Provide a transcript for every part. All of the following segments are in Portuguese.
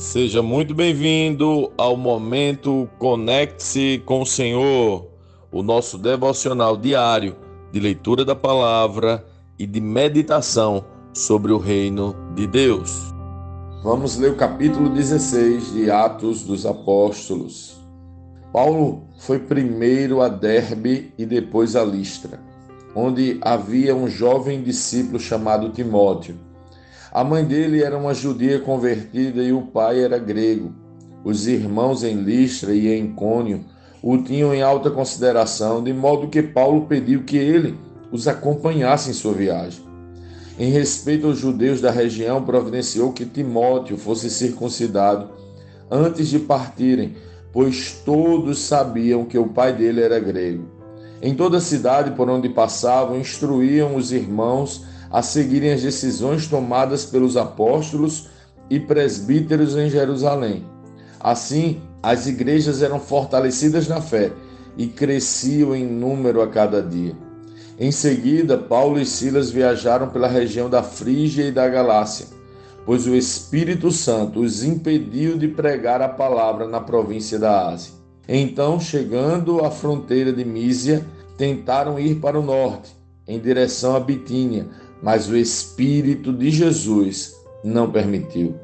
Seja muito bem-vindo ao momento Conecte-se com o Senhor, o nosso devocional diário de leitura da palavra e de meditação sobre o reino de Deus. Vamos ler o capítulo 16 de Atos dos Apóstolos. Paulo foi primeiro a Derbe e depois a Listra, onde havia um jovem discípulo chamado Timóteo a mãe dele era uma judia convertida e o pai era grego. Os irmãos em Listra e em Cônio o tinham em alta consideração, de modo que Paulo pediu que ele os acompanhasse em sua viagem. Em respeito aos judeus da região, providenciou que Timóteo fosse circuncidado antes de partirem, pois todos sabiam que o pai dele era grego. Em toda a cidade por onde passavam, instruíam os irmãos a seguirem as decisões tomadas pelos apóstolos e presbíteros em Jerusalém. Assim, as igrejas eram fortalecidas na fé e cresciam em número a cada dia. Em seguida, Paulo e Silas viajaram pela região da Frígia e da Galácia, pois o Espírito Santo os impediu de pregar a palavra na província da Ásia. Então, chegando à fronteira de Mísia, tentaram ir para o norte, em direção a Bitínia, mas o Espírito de Jesus não permitiu.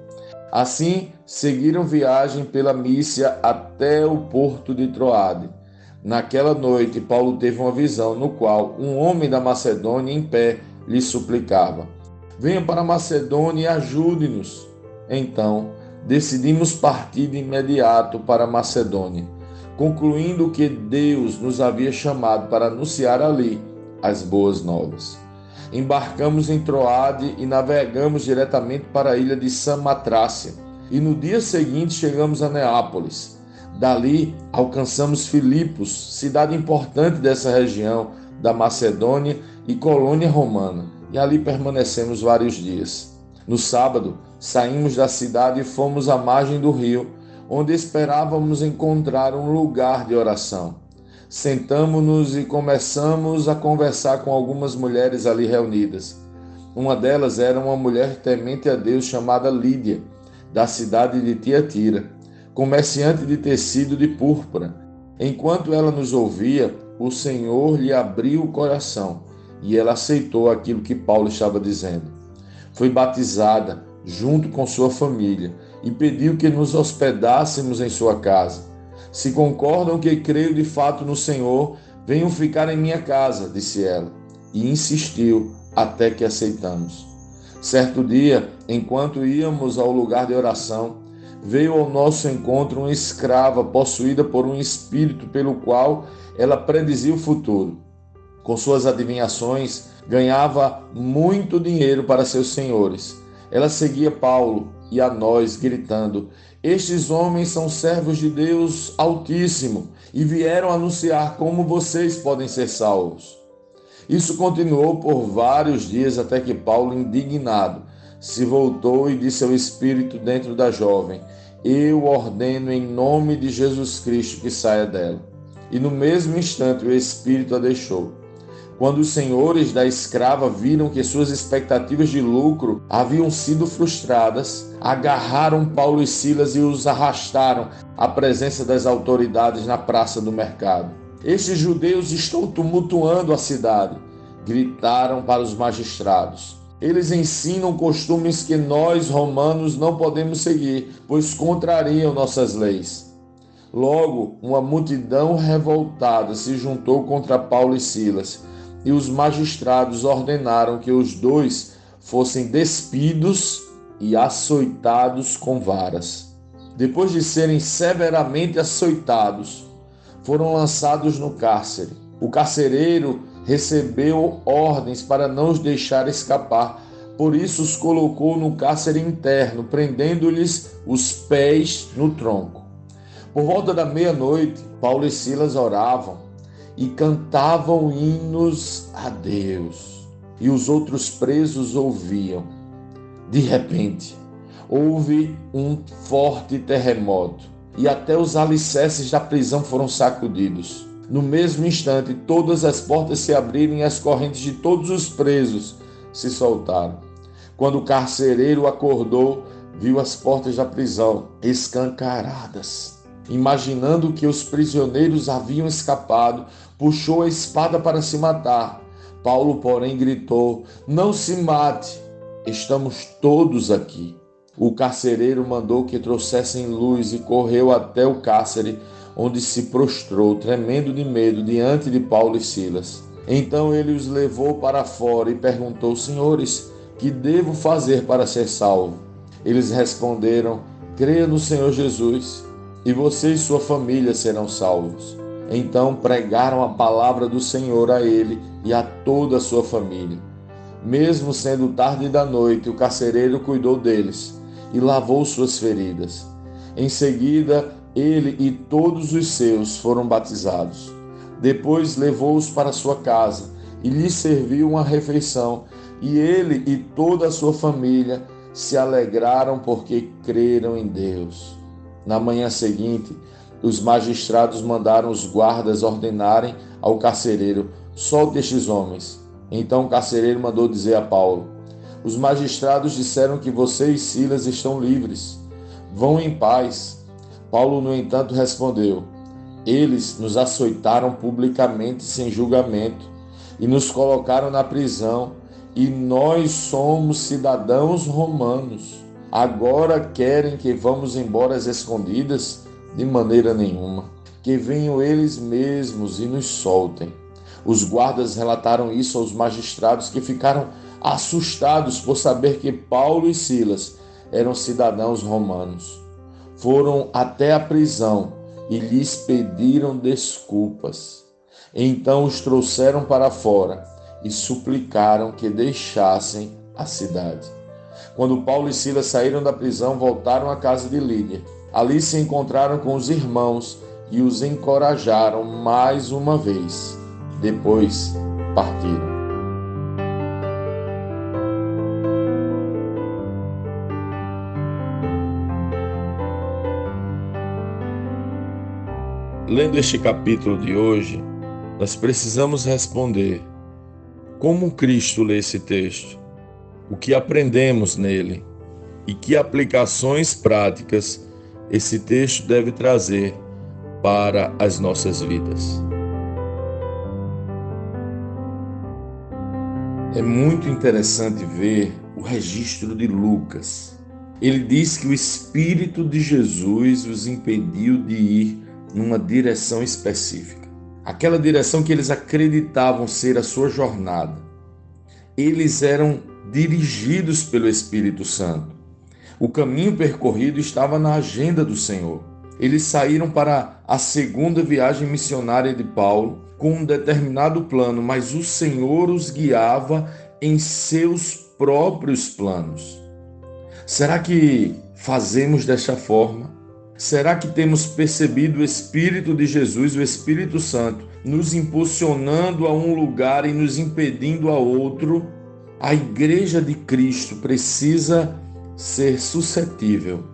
Assim, seguiram viagem pela Mícia até o porto de Troade. Naquela noite, Paulo teve uma visão no qual um homem da Macedônia em pé lhe suplicava: Venha para a Macedônia e ajude-nos. Então, decidimos partir de imediato para a Macedônia, concluindo que Deus nos havia chamado para anunciar ali as boas novas embarcamos em Troade e navegamos diretamente para a ilha de Samatrácia. E no dia seguinte chegamos a Neápolis. Dali alcançamos Filipos, cidade importante dessa região da Macedônia e colônia romana, e ali permanecemos vários dias. No sábado, saímos da cidade e fomos à margem do rio, onde esperávamos encontrar um lugar de oração. Sentamos-nos e começamos a conversar com algumas mulheres ali reunidas. Uma delas era uma mulher temente a Deus chamada Lídia, da cidade de Tiatira, comerciante de tecido de púrpura. Enquanto ela nos ouvia, o Senhor lhe abriu o coração e ela aceitou aquilo que Paulo estava dizendo. Foi batizada junto com sua família e pediu que nos hospedássemos em sua casa. Se concordam que creio de fato no Senhor, venham ficar em minha casa, disse ela, e insistiu até que aceitamos. Certo dia, enquanto íamos ao lugar de oração, veio ao nosso encontro uma escrava possuída por um espírito pelo qual ela predizia o futuro. Com suas adivinhações, ganhava muito dinheiro para seus senhores. Ela seguia Paulo e a nós, gritando: Estes homens são servos de Deus Altíssimo e vieram anunciar como vocês podem ser salvos. Isso continuou por vários dias até que Paulo, indignado, se voltou e disse ao espírito dentro da jovem: Eu ordeno em nome de Jesus Cristo que saia dela. E no mesmo instante o espírito a deixou. Quando os senhores da escrava viram que suas expectativas de lucro haviam sido frustradas, agarraram Paulo e Silas e os arrastaram à presença das autoridades na praça do mercado. Estes judeus estão tumultuando a cidade, gritaram para os magistrados. Eles ensinam costumes que nós, romanos, não podemos seguir, pois contrariam nossas leis. Logo, uma multidão revoltada se juntou contra Paulo e Silas e os magistrados ordenaram que os dois fossem despidos e açoitados com varas. Depois de serem severamente açoitados, foram lançados no cárcere. O carcereiro recebeu ordens para não os deixar escapar, por isso os colocou no cárcere interno, prendendo-lhes os pés no tronco. Por volta da meia-noite, Paulo e Silas oravam e cantavam hinos a Deus. E os outros presos ouviam. De repente, houve um forte terremoto e até os alicerces da prisão foram sacudidos. No mesmo instante, todas as portas se abriram e as correntes de todos os presos se soltaram. Quando o carcereiro acordou, viu as portas da prisão escancaradas. Imaginando que os prisioneiros haviam escapado, puxou a espada para se matar. Paulo, porém, gritou: Não se mate, estamos todos aqui. O carcereiro mandou que trouxessem luz e correu até o cárcere, onde se prostrou, tremendo de medo, diante de Paulo e Silas. Então ele os levou para fora e perguntou: Senhores, que devo fazer para ser salvo? Eles responderam: Creia no Senhor Jesus, e você e sua família serão salvos. Então pregaram a palavra do Senhor a ele e a toda a sua família. Mesmo sendo tarde da noite, o carcereiro cuidou deles e lavou suas feridas. Em seguida, ele e todos os seus foram batizados. Depois levou-os para sua casa e lhes serviu uma refeição, e ele e toda a sua família se alegraram porque creram em Deus. Na manhã seguinte, os magistrados mandaram os guardas ordenarem ao carcereiro: solte estes homens. Então o carcereiro mandou dizer a Paulo: os magistrados disseram que você e Silas estão livres. Vão em paz. Paulo, no entanto, respondeu: Eles nos açoitaram publicamente sem julgamento e nos colocaram na prisão, e nós somos cidadãos romanos. Agora querem que vamos embora às escondidas? De maneira nenhuma. Que venham eles mesmos e nos soltem. Os guardas relataram isso aos magistrados que ficaram assustados por saber que Paulo e Silas eram cidadãos romanos. Foram até a prisão e lhes pediram desculpas. Então os trouxeram para fora e suplicaram que deixassem a cidade. Quando Paulo e Silas saíram da prisão, voltaram à casa de Lídia. Ali se encontraram com os irmãos e os encorajaram mais uma vez. Depois partiram. Lendo este capítulo de hoje, nós precisamos responder como Cristo lê esse texto, o que aprendemos nele e que aplicações práticas esse texto deve trazer para as nossas vidas. É muito interessante ver o registro de Lucas. Ele diz que o Espírito de Jesus os impediu de ir numa direção específica. Aquela direção que eles acreditavam ser a sua jornada. Eles eram dirigidos pelo Espírito Santo. O caminho percorrido estava na agenda do Senhor. Eles saíram para a segunda viagem missionária de Paulo com um determinado plano, mas o Senhor os guiava em seus próprios planos. Será que fazemos desta forma? Será que temos percebido o Espírito de Jesus, o Espírito Santo, nos impulsionando a um lugar e nos impedindo a outro? A Igreja de Cristo precisa ser suscetível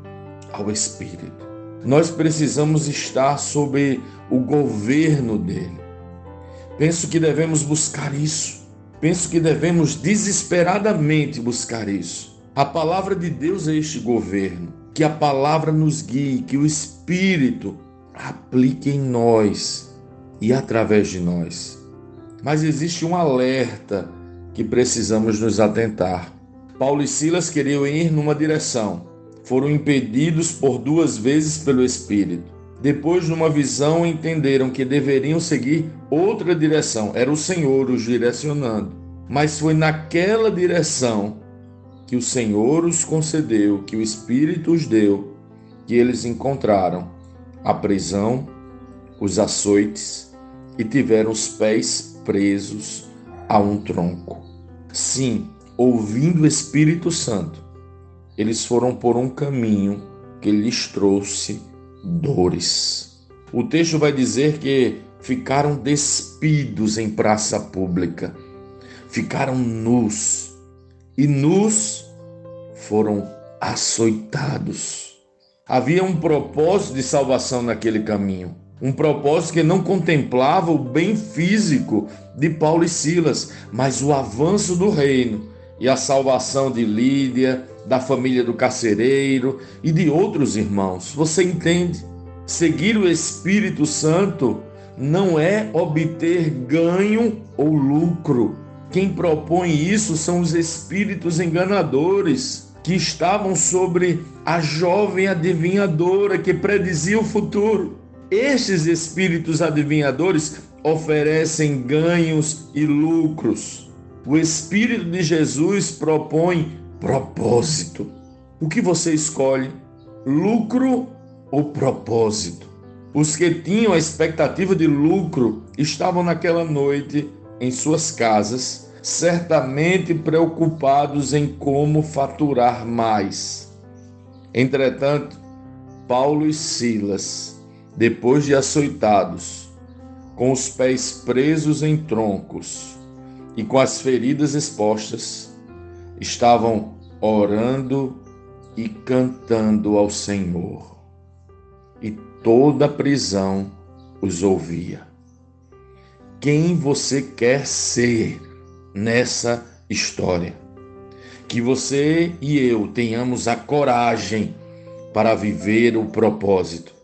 ao Espírito. Nós precisamos estar sob o governo dele. Penso que devemos buscar isso. Penso que devemos desesperadamente buscar isso. A palavra de Deus é este governo que a palavra nos guie, que o Espírito aplique em nós e através de nós. Mas existe um alerta que precisamos nos atentar. Paulo e Silas queriam ir numa direção, foram impedidos por duas vezes pelo Espírito. Depois, numa visão, entenderam que deveriam seguir outra direção, era o Senhor os direcionando. Mas foi naquela direção que o Senhor os concedeu, que o Espírito os deu, que eles encontraram a prisão, os açoites e tiveram os pés presos a um tronco. Sim, ouvindo o Espírito Santo, eles foram por um caminho que lhes trouxe dores. O texto vai dizer que ficaram despidos em praça pública, ficaram nus e nus foram açoitados. Havia um propósito de salvação naquele caminho, um propósito que não contemplava o bem físico de Paulo e Silas, mas o avanço do reino e a salvação de Lídia da família do carcereiro e de outros irmãos. Você entende? Seguir o Espírito Santo não é obter ganho ou lucro. Quem propõe isso são os espíritos enganadores que estavam sobre a jovem adivinhadora que predizia o futuro. Estes espíritos adivinhadores oferecem ganhos e lucros. O Espírito de Jesus propõe propósito. O que você escolhe? Lucro ou propósito? Os que tinham a expectativa de lucro estavam naquela noite em suas casas, certamente preocupados em como faturar mais. Entretanto, Paulo e Silas, depois de açoitados, com os pés presos em troncos e com as feridas expostas, estavam orando e cantando ao Senhor. E toda a prisão os ouvia. Quem você quer ser nessa história? Que você e eu tenhamos a coragem para viver o propósito,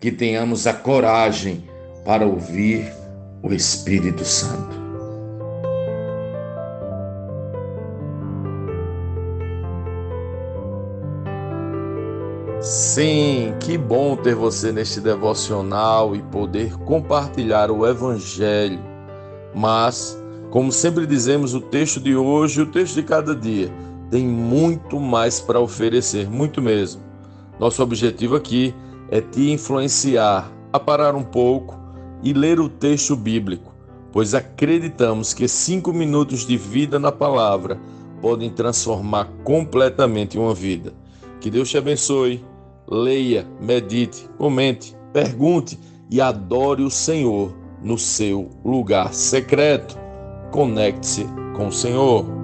que tenhamos a coragem para ouvir o Espírito Santo. Sim, que bom ter você neste devocional e poder compartilhar o Evangelho. Mas, como sempre dizemos, o texto de hoje, o texto de cada dia, tem muito mais para oferecer, muito mesmo. Nosso objetivo aqui é te influenciar a parar um pouco e ler o texto bíblico, pois acreditamos que cinco minutos de vida na palavra podem transformar completamente uma vida. Que Deus te abençoe leia, medite, comente, pergunte e adore o Senhor no seu lugar secreto. Conecte-se com o Senhor.